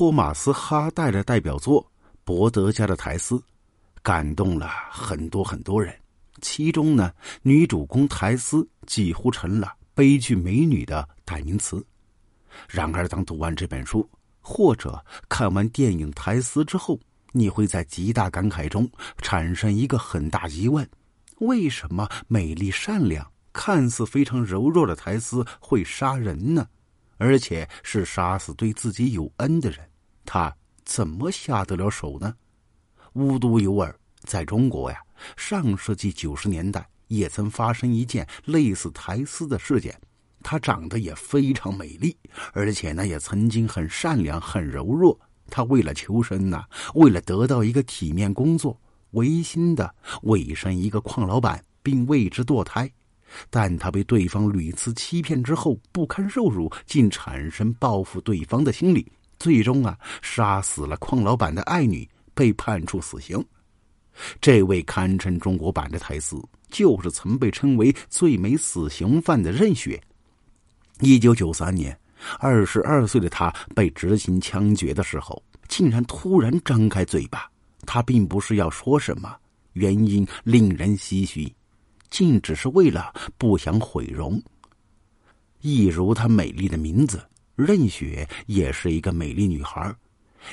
托马斯哈代的代表作《伯德家的苔丝》，感动了很多很多人。其中呢，女主公苔丝几乎成了悲剧美女的代名词。然而，当读完这本书，或者看完电影《苔丝》之后，你会在极大感慨中产生一个很大疑问：为什么美丽善良、看似非常柔弱的苔丝会杀人呢？而且是杀死对自己有恩的人，他怎么下得了手呢？无独有偶，在中国呀，上世纪九十年代也曾发生一件类似苔丝的事件。她长得也非常美丽，而且呢，也曾经很善良、很柔弱。她为了求生呐，为了得到一个体面工作，违心的委身一个矿老板，并为之堕胎。但她被对方屡次欺骗之后，不堪受辱，竟产生报复对方的心理，最终啊，杀死了矿老板的爱女，被判处死刑。这位堪称中国版的台词，就是曾被称为最美死刑犯的任雪。一九九三年，二十二岁的他被执行枪决的时候，竟然突然张开嘴巴。他并不是要说什么，原因令人唏嘘，竟只是为了不想毁容。一如她美丽的名字，任雪也是一个美丽女孩。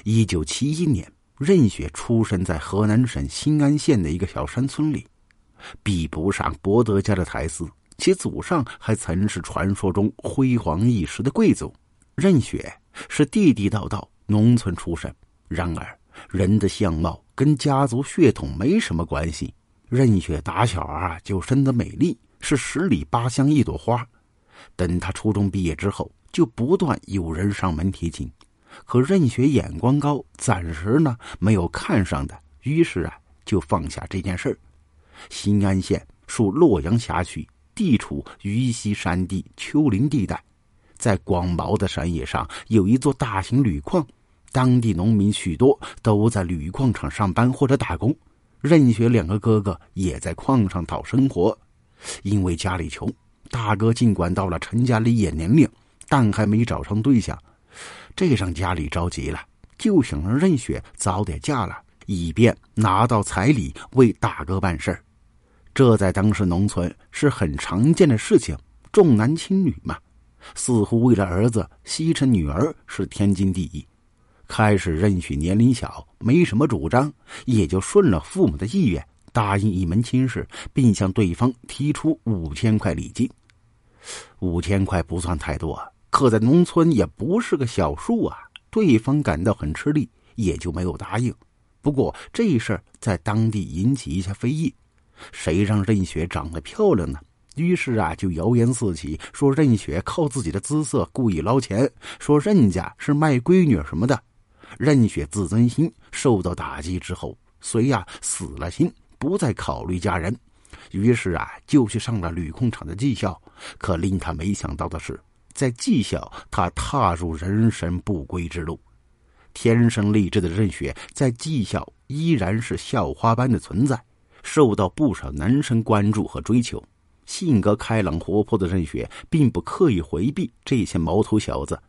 一九七一年，任雪出生在河南省新安县的一个小山村里，比不上伯德家的台词。其祖上还曾是传说中辉煌一时的贵族，任雪是地地道道农村出身。然而，人的相貌跟家族血统没什么关系。任雪打小啊就生得美丽，是十里八乡一朵花。等她初中毕业之后，就不断有人上门提亲，可任雪眼光高，暂时呢没有看上的，于是啊就放下这件事儿。新安县属洛阳辖区。地处渝西山地丘陵地带，在广袤的山野上有一座大型铝矿，当地农民许多都在铝矿厂上班或者打工。任雪两个哥哥也在矿上讨生活，因为家里穷，大哥尽管到了成家立业年龄，但还没找上对象，这让家里着急了，就想让任雪早点嫁了，以便拿到彩礼为大哥办事儿。这在当时农村是很常见的事情，重男轻女嘛，似乎为了儿子牺牲女儿是天经地义。开始任许年龄小，没什么主张，也就顺了父母的意愿，答应一门亲事，并向对方提出五千块礼金。五千块不算太多，可在农村也不是个小数啊。对方感到很吃力，也就没有答应。不过这事儿在当地引起一下非议。谁让任雪长得漂亮呢？于是啊，就谣言四起，说任雪靠自己的姿色故意捞钱，说任家是卖闺女什么的。任雪自尊心受到打击之后，遂呀死了心，不再考虑嫁人。于是啊，就去上了铝矿厂的技校。可令他没想到的是，在技校，他踏入人生不归之路。天生丽质的任雪在技校依然是校花般的存在。受到不少男生关注和追求，性格开朗活泼的任雪并不刻意回避这些毛头小子，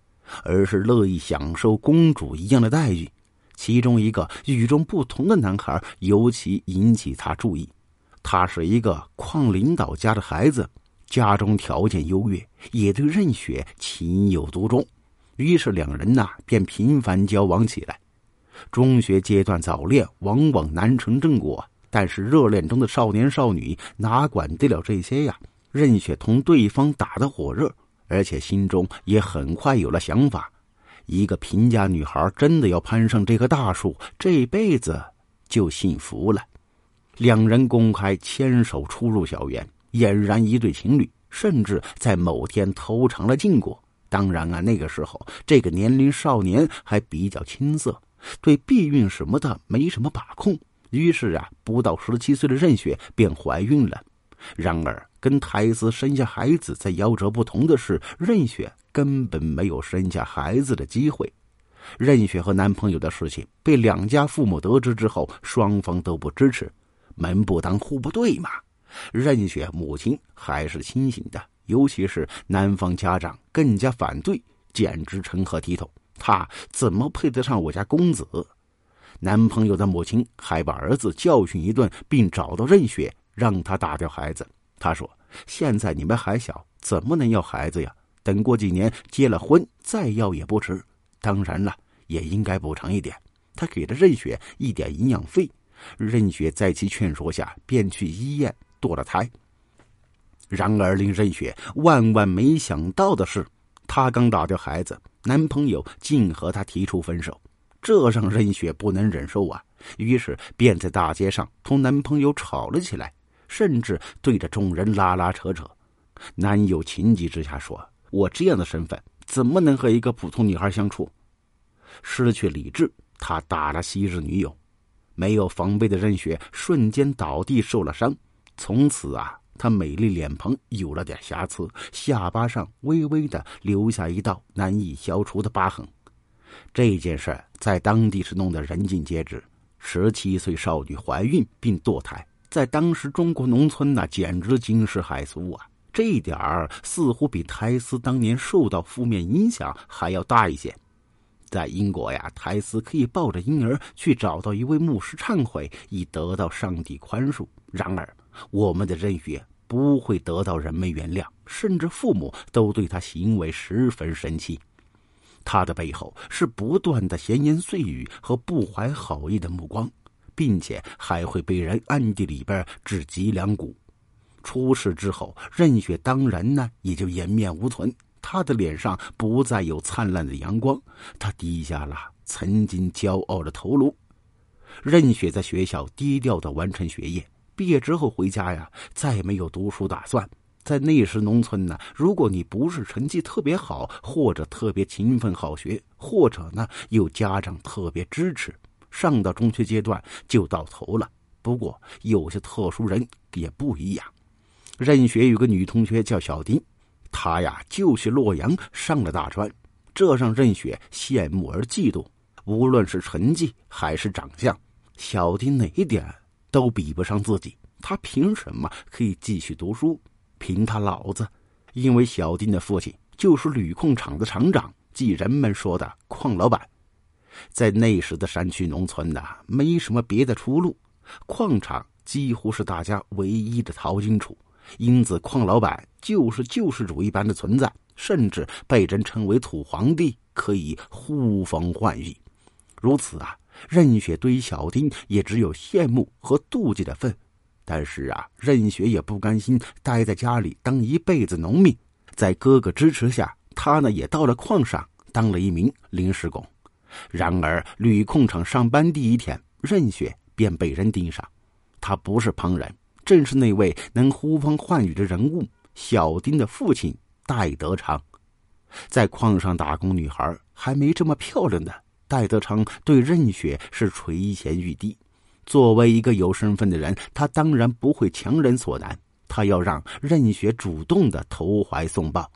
而是乐意享受公主一样的待遇。其中一个与众不同的男孩尤其引起他注意，他是一个矿领导家的孩子，家中条件优越，也对任雪情有独钟，于是两人呐便频繁交往起来。中学阶段早恋往往难成正果。但是热恋中的少年少女哪管得了这些呀？任雪同对方打得火热，而且心中也很快有了想法。一个贫家女孩真的要攀上这棵大树，这辈子就幸福了。两人公开牵手出入校园，俨然一对情侣，甚至在某天偷尝了禁果。当然啊，那个时候这个年龄少年还比较青涩，对避孕什么的没什么把控。于是啊，不到十七岁的任雪便怀孕了。然而，跟苔丝生下孩子在夭折不同的是，任雪根本没有生下孩子的机会。任雪和男朋友的事情被两家父母得知之后，双方都不支持，门不当户不对嘛。任雪母亲还是清醒的，尤其是男方家长更加反对，简直成何体统。他怎么配得上我家公子？男朋友的母亲还把儿子教训一顿，并找到任雪，让他打掉孩子。他说：“现在你们还小，怎么能要孩子呀？等过几年结了婚再要也不迟。当然了，也应该补偿一点。”他给了任雪一点营养费，任雪在其劝说下便去医院堕了胎。然而，令任雪万万没想到的是，她刚打掉孩子，男朋友竟和她提出分手。这让任雪不能忍受啊！于是便在大街上同男朋友吵了起来，甚至对着众人拉拉扯扯。男友情急之下说：“我这样的身份怎么能和一个普通女孩相处？”失去理智，他打了昔日女友。没有防备的任雪瞬间倒地受了伤。从此啊，她美丽脸庞有了点瑕疵，下巴上微微的留下一道难以消除的疤痕。这件事在当地是弄得人尽皆知。十七岁少女怀孕并堕胎，在当时中国农村那简直惊世骇俗啊！这一点儿似乎比苔丝当年受到负面影响还要大一些。在英国呀，苔丝可以抱着婴儿去找到一位牧师忏悔，以得到上帝宽恕。然而，我们的任雪不会得到人们原谅，甚至父母都对他行为十分生气。他的背后是不断的闲言碎语和不怀好意的目光，并且还会被人暗地里边指脊梁骨。出事之后，任雪当然呢也就颜面无存，他的脸上不再有灿烂的阳光，他低下了曾经骄傲的头颅。任雪在学校低调的完成学业，毕业之后回家呀，再没有读书打算。在那时农村呢，如果你不是成绩特别好，或者特别勤奋好学，或者呢有家长特别支持，上到中学阶段就到头了。不过有些特殊人也不一样。任雪有个女同学叫小丁，她呀就去洛阳上了大专，这让任雪羡慕而嫉妒。无论是成绩还是长相，小丁哪一点都比不上自己。他凭什么可以继续读书？凭他老子，因为小丁的父亲就是铝矿厂的厂长，即人们说的矿老板。在那时的山区农村呐，没什么别的出路，矿场几乎是大家唯一的淘金处，因此矿老板就是救世主一般的存在，甚至被人称为土皇帝，可以呼风唤雨。如此啊，任雪对于小丁也只有羡慕和妒忌的份。但是啊，任雪也不甘心待在家里当一辈子农民，在哥哥支持下，他呢也到了矿上当了一名临时工。然而，铝矿厂上班第一天，任雪便被人盯上。他不是旁人，正是那位能呼风唤雨的人物——小丁的父亲戴德昌。在矿上打工，女孩还没这么漂亮的。戴德昌对任雪是垂涎欲滴。作为一个有身份的人，他当然不会强人所难。他要让任雪主动的投怀送抱。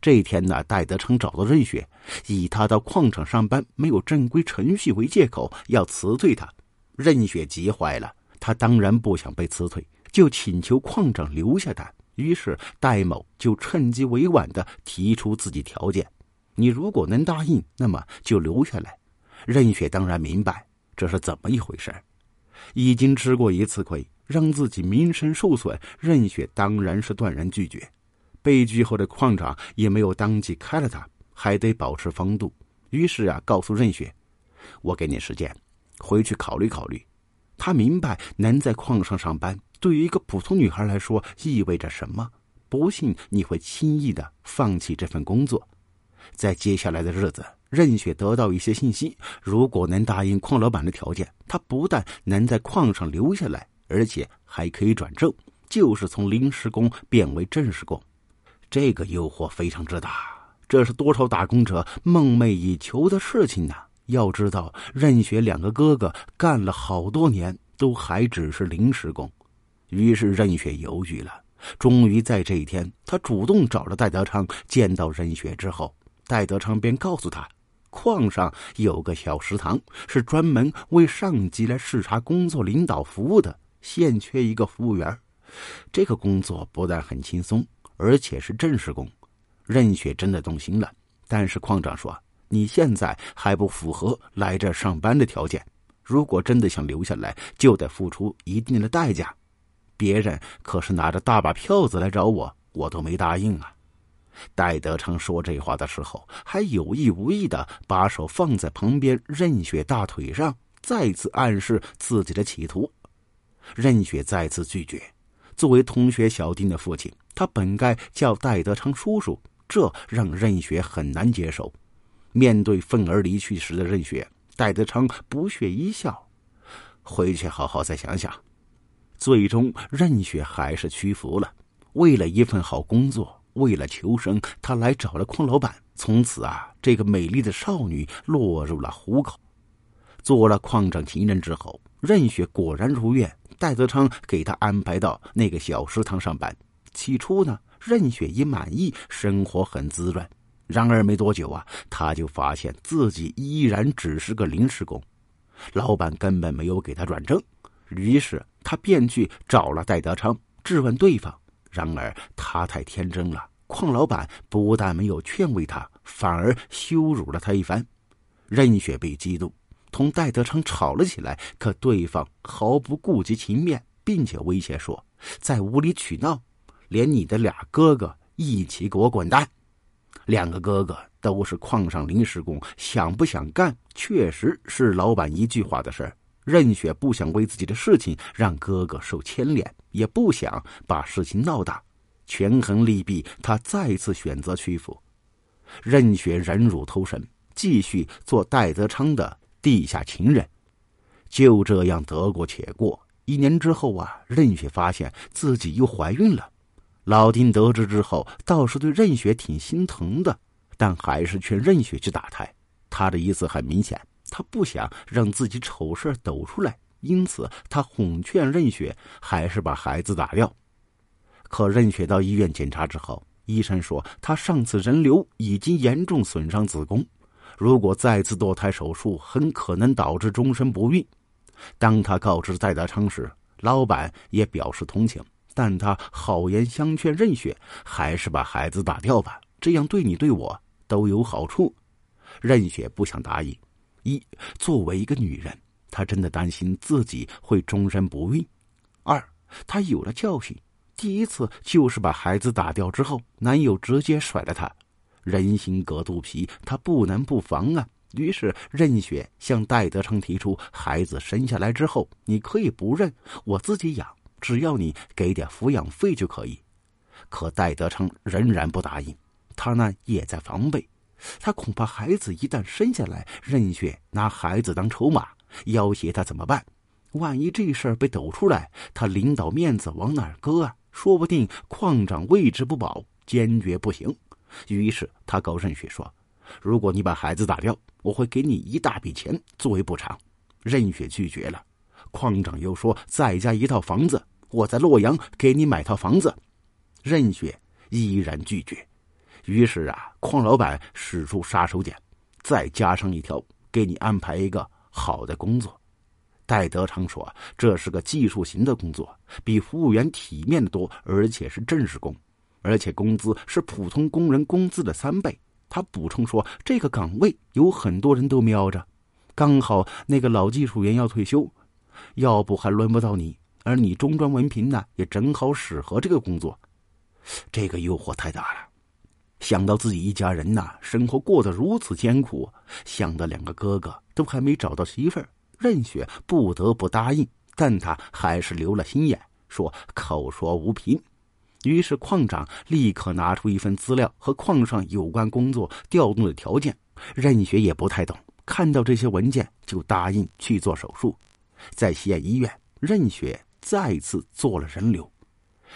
这一天呢，戴德成找到任雪，以他到矿场上班没有正规程序为借口，要辞退他。任雪急坏了，他当然不想被辞退，就请求矿长留下他。于是戴某就趁机委婉的提出自己条件：你如果能答应，那么就留下来。任雪当然明白这是怎么一回事已经吃过一次亏，让自己名声受损，任雪当然是断然拒绝。被拒后的矿长也没有当即开了他，还得保持风度。于是啊，告诉任雪：“我给你时间，回去考虑考虑。”他明白能在矿上上班，对于一个普通女孩来说意味着什么。不信你会轻易的放弃这份工作。在接下来的日子。任雪得到一些信息，如果能答应矿老板的条件，他不但能在矿上留下来，而且还可以转正，就是从临时工变为正式工。这个诱惑非常之大，这是多少打工者梦寐以求的事情呢？要知道，任雪两个哥哥干了好多年，都还只是临时工。于是任雪犹豫了，终于在这一天，他主动找了戴德昌。见到任雪之后，戴德昌便告诉他。矿上有个小食堂，是专门为上级来视察工作、领导服务的，现缺一个服务员。这个工作不但很轻松，而且是正式工。任雪真的动心了，但是矿长说：“你现在还不符合来这上班的条件。如果真的想留下来，就得付出一定的代价。别人可是拿着大把票子来找我，我都没答应啊。”戴德昌说这话的时候，还有意无意的把手放在旁边任雪大腿上，再次暗示自己的企图。任雪再次拒绝。作为同学小丁的父亲，他本该叫戴德昌叔叔，这让任雪很难接受。面对愤而离去时的任雪，戴德昌不屑一笑：“回去好好再想想。”最终，任雪还是屈服了。为了一份好工作。为了求生，他来找了矿老板。从此啊，这个美丽的少女落入了虎口。做了矿长情人之后，任雪果然如愿，戴德昌给她安排到那个小食堂上班。起初呢，任雪也满意，生活很滋润。然而没多久啊，他就发现自己依然只是个临时工，老板根本没有给他转正。于是他便去找了戴德昌，质问对方。然而他太天真了，邝老板不但没有劝慰他，反而羞辱了他一番。任雪被激怒，同戴德昌吵了起来。可对方毫不顾及情面，并且威胁说：“在无理取闹，连你的俩哥哥一起给我滚蛋！”两个哥哥都是矿上临时工，想不想干，确实是老板一句话的事儿。任雪不想为自己的事情让哥哥受牵连，也不想把事情闹大，权衡利弊，他再次选择屈服。任雪忍辱偷生，继续做戴德昌的地下情人，就这样得过且过。一年之后啊，任雪发现自己又怀孕了。老丁得知之后，倒是对任雪挺心疼的，但还是劝任雪去打胎。他的意思很明显。他不想让自己丑事抖出来，因此他哄劝任雪还是把孩子打掉。可任雪到医院检查之后，医生说她上次人流已经严重损伤子宫，如果再次堕胎手术，很可能导致终身不孕。当他告知戴德昌时，老板也表示同情，但他好言相劝任雪还是把孩子打掉吧，这样对你对我都有好处。任雪不想答应。一，作为一个女人，她真的担心自己会终身不孕；二，她有了教训，第一次就是把孩子打掉之后，男友直接甩了她，人心隔肚皮，她不能不防啊。于是任雪向戴德昌提出，孩子生下来之后，你可以不认，我自己养，只要你给点抚养费就可以。可戴德昌仍然不答应，他呢也在防备。他恐怕孩子一旦生下来，任雪拿孩子当筹码要挟他怎么办？万一这事儿被抖出来，他领导面子往哪儿搁啊？说不定矿长位置不保，坚决不行。于是他告任雪说：“如果你把孩子打掉，我会给你一大笔钱作为补偿。”任雪拒绝了。矿长又说：“再加一套房子，我在洛阳给你买套房子。”任雪依然拒绝。于是啊，矿老板使出杀手锏，再加上一条，给你安排一个好的工作。戴德昌说：“这是个技术型的工作，比服务员体面的多，而且是正式工，而且工资是普通工人工资的三倍。”他补充说：“这个岗位有很多人都瞄着，刚好那个老技术员要退休，要不还轮不到你。而你中专文凭呢，也正好适合这个工作。”这个诱惑太大了。想到自己一家人呐，生活过得如此艰苦，想到两个哥哥都还没找到媳妇儿，任雪不得不答应。但他还是留了心眼，说口说无凭。于是矿长立刻拿出一份资料和矿上有关工作调动的条件。任雪也不太懂，看到这些文件就答应去做手术。在西安医院，任雪再次做了人流。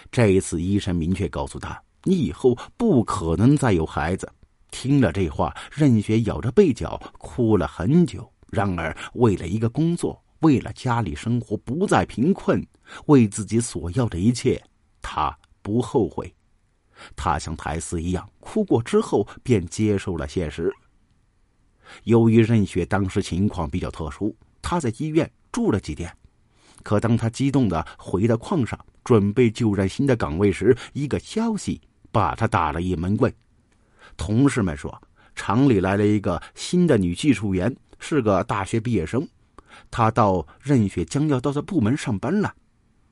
这一次，医生明确告诉他。你以后不可能再有孩子。听了这话，任雪咬着被角哭了很久。然而，为了一个工作，为了家里生活不再贫困，为自己所要的一切，他不后悔。他像苔丝一样哭过之后，便接受了现实。由于任雪当时情况比较特殊，她在医院住了几天。可当她激动的回到矿上，准备就任新的岗位时，一个消息。把他打了一闷棍。同事们说，厂里来了一个新的女技术员，是个大学毕业生。她到任雪将要到的部门上班了。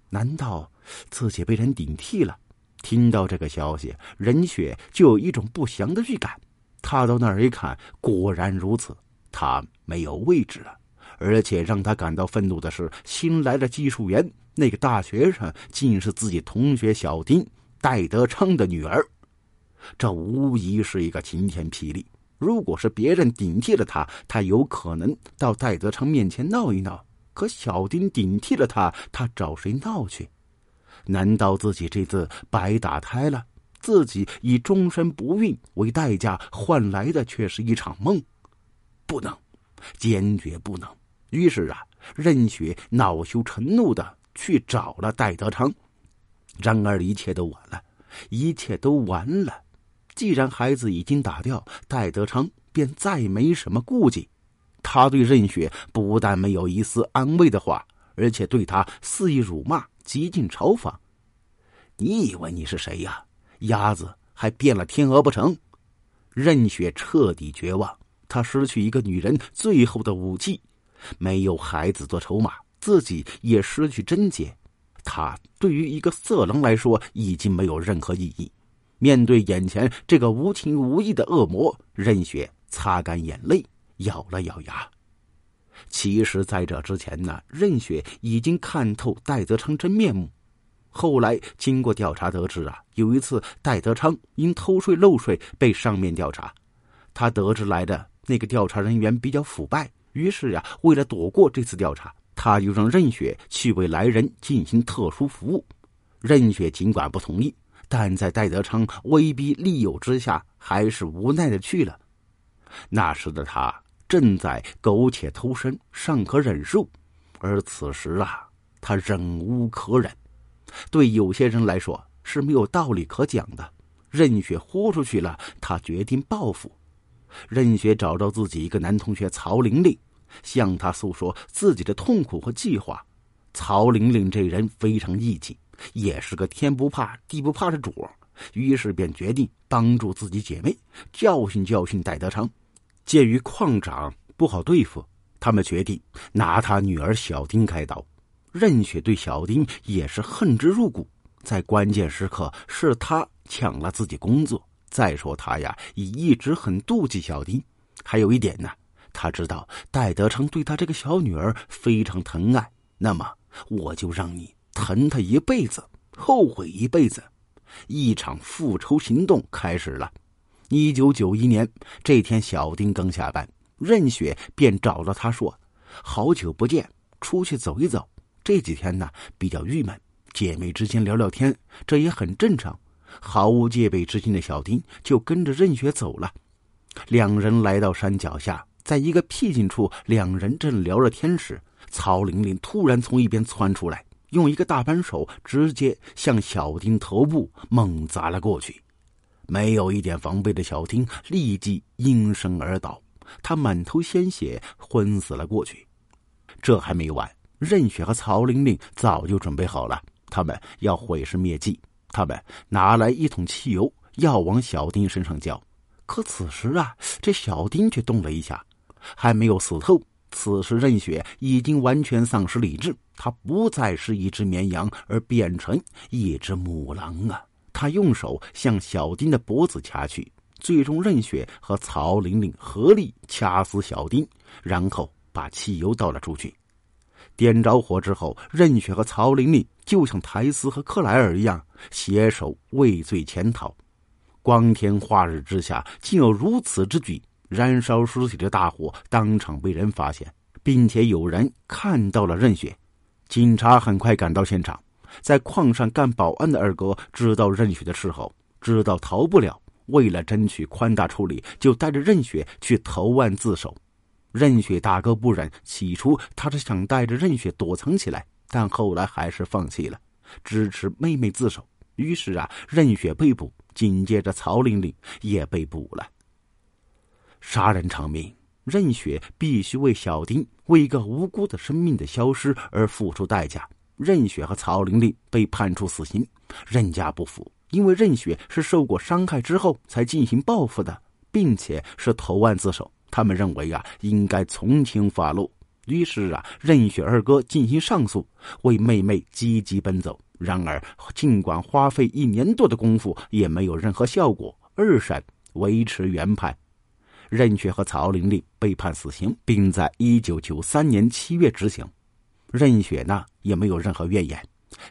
难道自己被人顶替了？听到这个消息，任雪就有一种不祥的预感。他到那儿一看，果然如此，他没有位置了。而且让他感到愤怒的是，新来的技术员那个大学生，竟是自己同学小丁戴德昌的女儿。这无疑是一个晴天霹雳。如果是别人顶替了他，他有可能到戴德昌面前闹一闹。可小丁顶替了他，他找谁闹去？难道自己这次白打胎了？自己以终身不孕为代价换来的却是一场梦？不能，坚决不能！于是啊，任雪恼羞成怒的去找了戴德昌。然而一切都晚了，一切都完了。既然孩子已经打掉，戴德昌便再没什么顾忌。他对任雪不但没有一丝安慰的话，而且对他肆意辱骂，极尽嘲讽。你以为你是谁呀？鸭子还变了天鹅不成？任雪彻底绝望，她失去一个女人最后的武器，没有孩子做筹码，自己也失去贞洁。他对于一个色狼来说已经没有任何意义。面对眼前这个无情无义的恶魔，任雪擦干眼泪，咬了咬牙。其实，在这之前呢，任雪已经看透戴德昌真面目。后来经过调查得知啊，有一次戴德昌因偷税漏税被上面调查，他得知来的那个调查人员比较腐败，于是呀，为了躲过这次调查，他又让任雪去为来人进行特殊服务。任雪尽管不同意。但在戴德昌威逼利诱之下，还是无奈的去了。那时的他正在苟且偷生，尚可忍受；而此时啊，他忍无可忍。对有些人来说是没有道理可讲的。任雪豁出去了，他决定报复。任雪找到自己一个男同学曹玲玲，向他诉说自己的痛苦和计划。曹玲玲这人非常义气。也是个天不怕地不怕的主儿于是便决定帮助自己姐妹，教训教训戴德昌。鉴于矿长不好对付，他们决定拿他女儿小丁开刀。任雪对小丁也是恨之入骨，在关键时刻是他抢了自己工作。再说他呀，也一直很妒忌小丁。还有一点呢，他知道戴德昌对他这个小女儿非常疼爱，那么我就让你。疼他一辈子，后悔一辈子，一场复仇行动开始了。一九九一年这天，小丁刚下班，任雪便找到他说：“好久不见，出去走一走。这几天呢比较郁闷，姐妹之间聊聊天，这也很正常。”毫无戒备之心的小丁就跟着任雪走了。两人来到山脚下，在一个僻静处，两人正聊着天时，曹玲玲突然从一边窜出来。用一个大扳手直接向小丁头部猛砸了过去，没有一点防备的小丁立即应声而倒，他满头鲜血，昏死了过去。这还没完，任雪和曹玲玲早就准备好了，他们要毁尸灭迹。他们拿来一桶汽油，要往小丁身上浇。可此时啊，这小丁却动了一下，还没有死透。此时，任雪已经完全丧失理智，她不再是一只绵羊，而变成一只母狼啊！他用手向小丁的脖子掐去，最终任雪和曹玲玲合力掐死小丁，然后把汽油倒了出去。点着火之后，任雪和曹玲玲就像苔丝和克莱尔一样，携手畏罪潜逃。光天化日之下，竟有如此之举！燃烧尸体的大火当场被人发现，并且有人看到了任雪。警察很快赶到现场，在矿上干保安的二哥知道任雪的事后，知道逃不了，为了争取宽大处理，就带着任雪去投案自首。任雪大哥不忍，起初他是想带着任雪躲藏起来，但后来还是放弃了，支持妹妹自首。于是啊，任雪被捕，紧接着曹玲玲也被捕了。杀人偿命，任雪必须为小丁为一个无辜的生命的消失而付出代价。任雪和曹玲玲被判处死刑，任家不服，因为任雪是受过伤害之后才进行报复的，并且是投案自首。他们认为啊，应该从轻发落。于是啊，任雪二哥进行上诉，为妹妹积极奔走。然而，尽管花费一年多的功夫，也没有任何效果。二审维持原判，任雪和曹玲玲被判死刑，并在一九九三年七月执行。任雪呢，也没有任何怨言。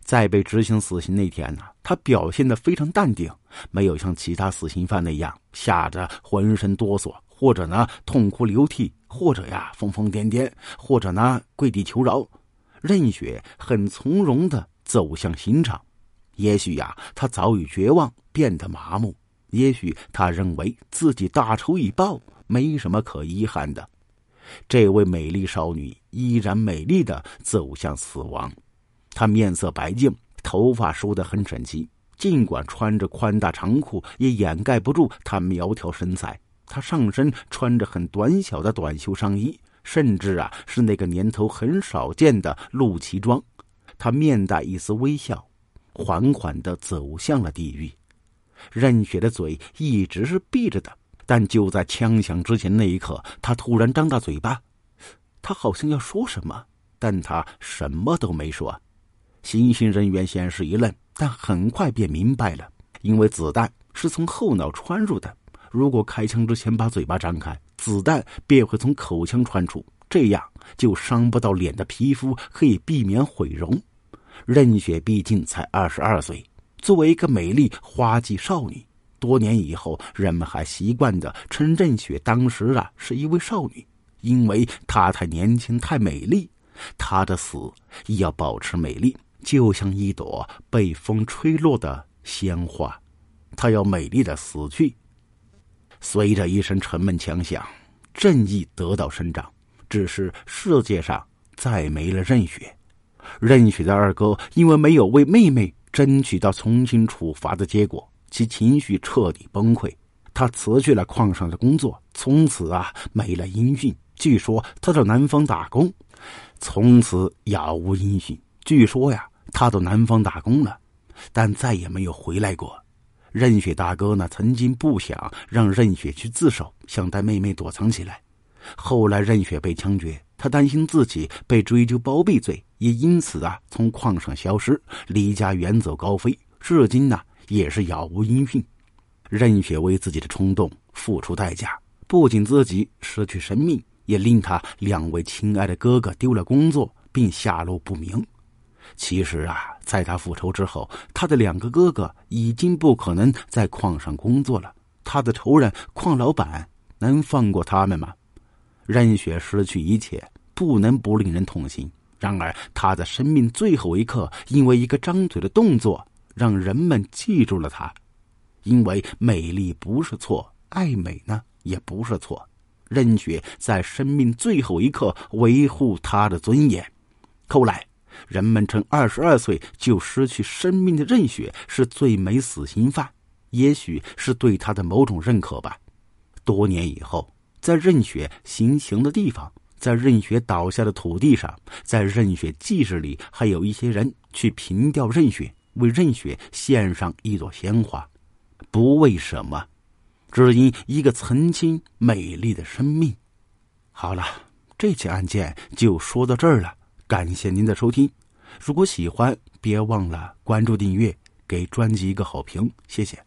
在被执行死刑那天呢，她表现得非常淡定，没有像其他死刑犯那样吓得浑身哆嗦，或者呢痛哭流涕，或者呀疯疯癫癫，或者呢跪地求饶。任雪很从容地走向刑场。也许呀，她早已绝望，变得麻木；也许他认为自己大仇已报，没什么可遗憾的。这位美丽少女依然美丽的走向死亡。她面色白净，头发梳得很整齐。尽管穿着宽大长裤，也掩盖不住她苗条身材。她上身穿着很短小的短袖上衣，甚至啊是那个年头很少见的露脐装。她面带一丝微笑，缓缓地走向了地狱。任雪的嘴一直是闭着的，但就在枪响之前那一刻，她突然张大嘴巴，她好像要说什么，但她什么都没说。行刑人员先是一愣，但很快便明白了，因为子弹是从后脑穿入的。如果开枪之前把嘴巴张开，子弹便会从口腔穿出，这样就伤不到脸的皮肤，可以避免毁容。任雪毕竟才二十二岁，作为一个美丽花季少女，多年以后，人们还习惯的称任雪当时啊是一位少女，因为她太年轻、太美丽。她的死也要保持美丽。就像一朵被风吹落的鲜花，它要美丽的死去。随着一声沉闷枪响，正义得到伸张。只是世界上再没了任雪。任雪的二哥因为没有为妹妹争取到从轻处罚的结果，其情绪彻底崩溃。他辞去了矿上的工作，从此啊没了音讯。据说他到南方打工，从此杳无音讯。据说呀。他到南方打工了，但再也没有回来过。任雪大哥呢，曾经不想让任雪去自首，想带妹妹躲藏起来。后来任雪被枪决，他担心自己被追究包庇罪，也因此啊，从矿上消失，离家远走高飞，至今呢也是杳无音讯。任雪为自己的冲动付出代价，不仅自己失去生命，也令他两位亲爱的哥哥丢了工作，并下落不明。其实啊，在他复仇之后，他的两个哥哥已经不可能在矿上工作了。他的仇人矿老板能放过他们吗？任雪失去一切，不能不令人痛心。然而，他的生命最后一刻，因为一个张嘴的动作，让人们记住了他。因为美丽不是错，爱美呢也不是错。任雪在生命最后一刻维护她的尊严。后来。人们称二十二岁就失去生命的任雪是最美死刑犯，也许是对他的某种认可吧。多年以后，在任雪行刑的地方，在任雪倒下的土地上，在任雪祭事里，还有一些人去凭吊任雪，为任雪献上一朵鲜花。不为什么，只因一个曾经美丽的生命。好了，这起案件就说到这儿了。感谢您的收听，如果喜欢，别忘了关注订阅，给专辑一个好评，谢谢。